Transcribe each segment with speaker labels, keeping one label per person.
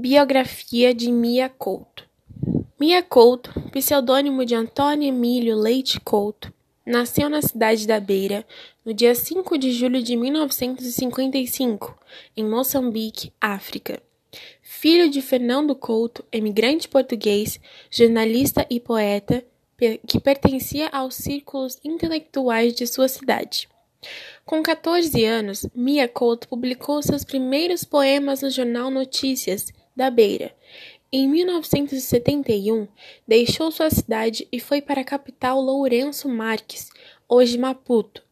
Speaker 1: Biografia de Mia Couto Mia Couto, pseudônimo de Antônio Emílio Leite Couto, nasceu na cidade da Beira no dia 5 de julho de 1955, em Moçambique, África. Filho de Fernando Couto, emigrante português, jornalista e poeta, que pertencia aos círculos intelectuais de sua cidade. Com 14 anos, Mia Couto publicou seus primeiros poemas no jornal Notícias da Beira. Em 1971, deixou sua cidade e foi para a capital Lourenço Marques, hoje Maputo.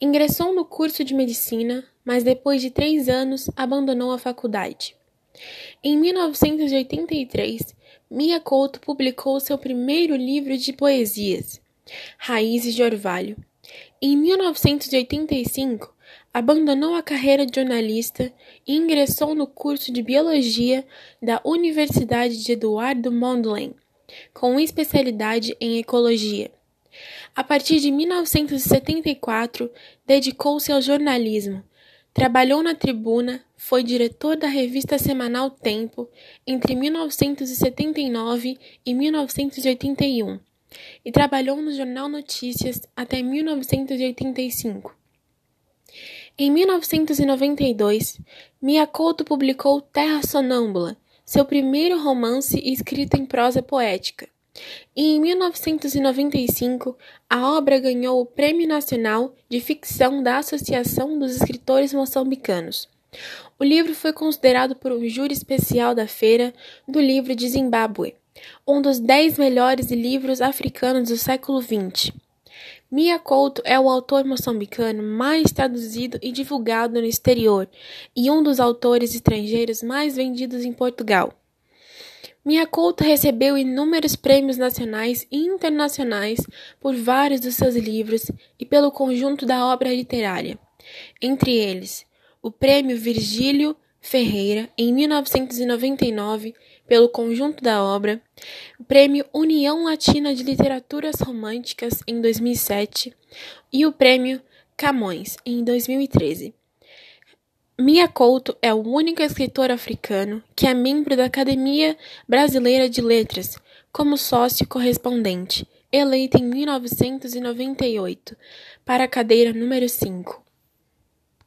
Speaker 1: Ingressou no curso de medicina, mas depois de três anos abandonou a faculdade. Em 1983, Mia Couto publicou seu primeiro livro de poesias, Raízes de Orvalho. Em 1985, abandonou a carreira de jornalista e ingressou no curso de Biologia da Universidade de Eduardo Mondlane, com especialidade em Ecologia. A partir de 1974, dedicou-se ao jornalismo. Trabalhou na Tribuna, foi diretor da revista semanal Tempo entre 1979 e 1981 e trabalhou no jornal Notícias até 1985. Em 1992, Mia Couto publicou Terra Sonâmbula, seu primeiro romance escrito em prosa poética. E em 1995, a obra ganhou o Prêmio Nacional de Ficção da Associação dos Escritores Moçambicanos. O livro foi considerado por um júri especial da Feira do Livro de Zimbábue, um dos dez melhores livros africanos do século XX. Mia Couto é o autor moçambicano mais traduzido e divulgado no exterior e um dos autores estrangeiros mais vendidos em Portugal. Mia Couto recebeu inúmeros prêmios nacionais e internacionais por vários dos seus livros e pelo conjunto da obra literária. Entre eles, o Prêmio Virgílio Ferreira, em 1999, pelo conjunto da obra, o Prêmio União Latina de Literaturas Românticas, em 2007, e o Prêmio Camões, em 2013. Mia Couto é o único escritor africano que é membro da Academia Brasileira de Letras como sócio correspondente, eleito em 1998 para a cadeira número 5.